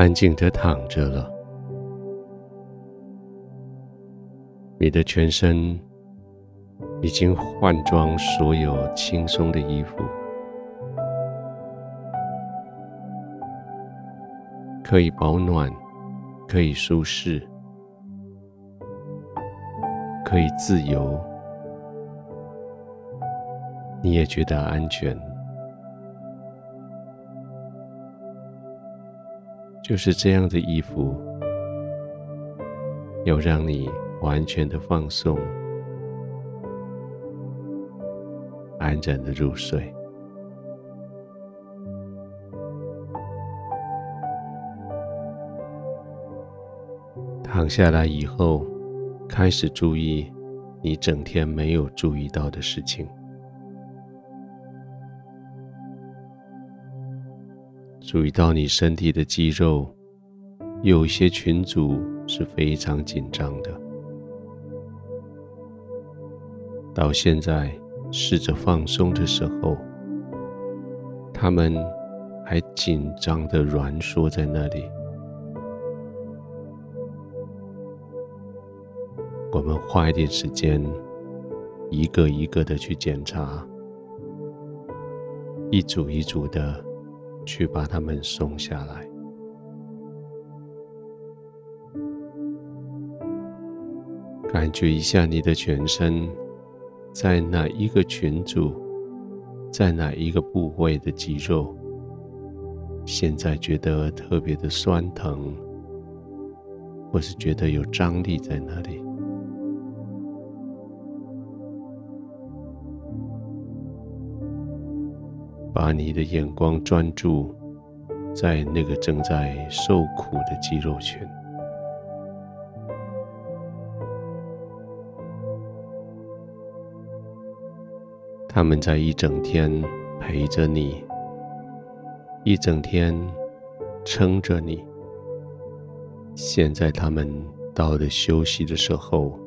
安静的躺着了，你的全身已经换装所有轻松的衣服，可以保暖，可以舒适，可以自由，你也觉得安全。就是这样的衣服，要让你完全的放松，安然的入睡。躺下来以后，开始注意你整天没有注意到的事情。注意到你身体的肌肉，有些群组是非常紧张的。到现在，试着放松的时候，他们还紧张的攣缩在那里。我们花一点时间，一个一个的去检查，一组一组的。去把它们松下来，感觉一下你的全身，在哪一个群组，在哪一个部位的肌肉，现在觉得特别的酸疼，或是觉得有张力在那里。把你的眼光专注在那个正在受苦的肌肉群，他们在一整天陪着你，一整天撑着你。现在他们到了休息的时候，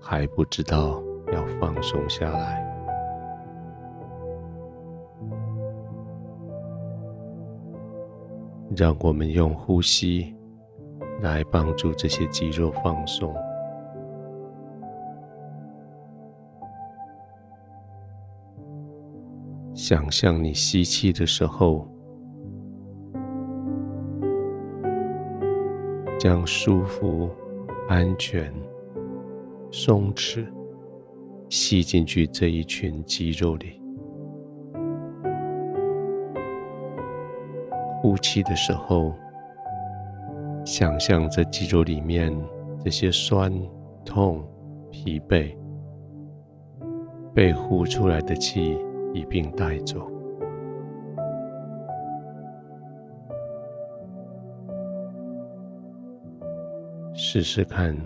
还不知道要放松下来。让我们用呼吸来帮助这些肌肉放松。想象你吸气的时候，将舒服、安全、松弛吸进去这一群肌肉里。呼气的时候，想象这肌肉里面这些酸痛、疲惫，被呼出来的气一并带走。试试看，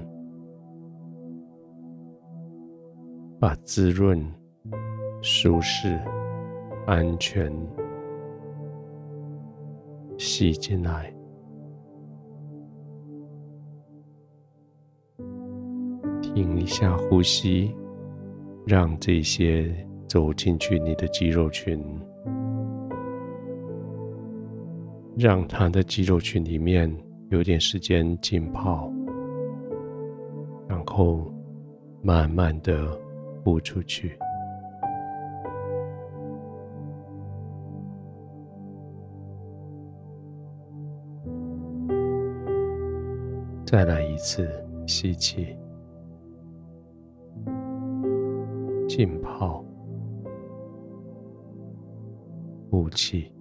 把滋润、舒适、安全。吸进来，停一下呼吸，让这些走进去你的肌肉群，让它的肌肉群里面有点时间浸泡，然后慢慢的呼出去。再来一次吸气，浸泡，呼气，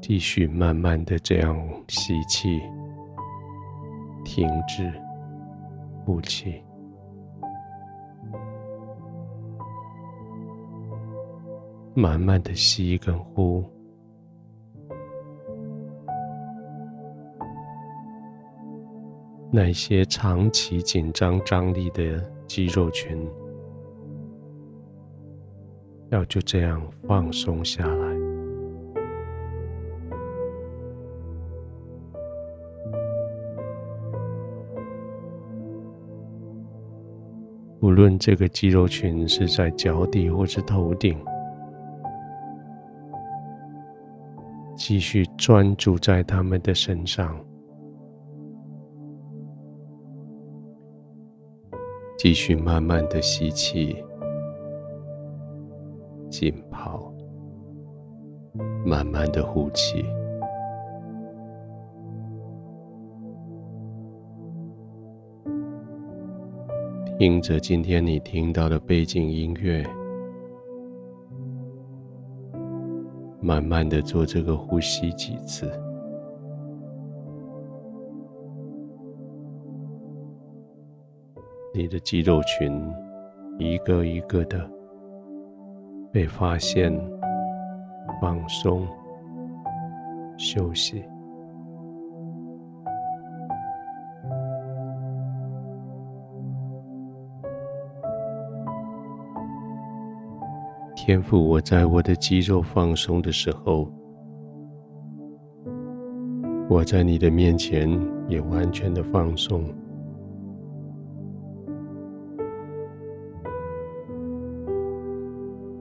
继续慢慢的这样吸气，停止，呼气。慢慢的吸跟呼，那些长期紧张张力的肌肉群，要就这样放松下来。无论这个肌肉群是在脚底或是头顶，继续专注在他们的身上，继续慢慢的吸气，浸泡，慢慢的呼气。听着今天你听到的背景音乐，慢慢的做这个呼吸几次。你的肌肉群一个一个的被发现、放松、休息。天赋，我在我的肌肉放松的时候，我在你的面前也完全的放松。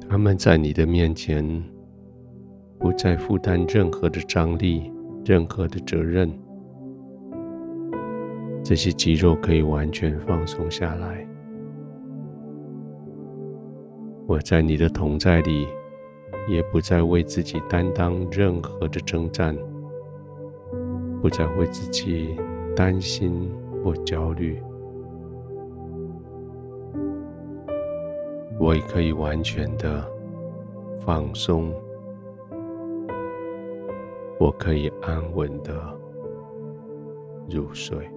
他们在你的面前不再负担任何的张力、任何的责任，这些肌肉可以完全放松下来。我在你的同在里，也不再为自己担当任何的征战，不再为自己担心或焦虑。我也可以完全的放松，我可以安稳的入睡。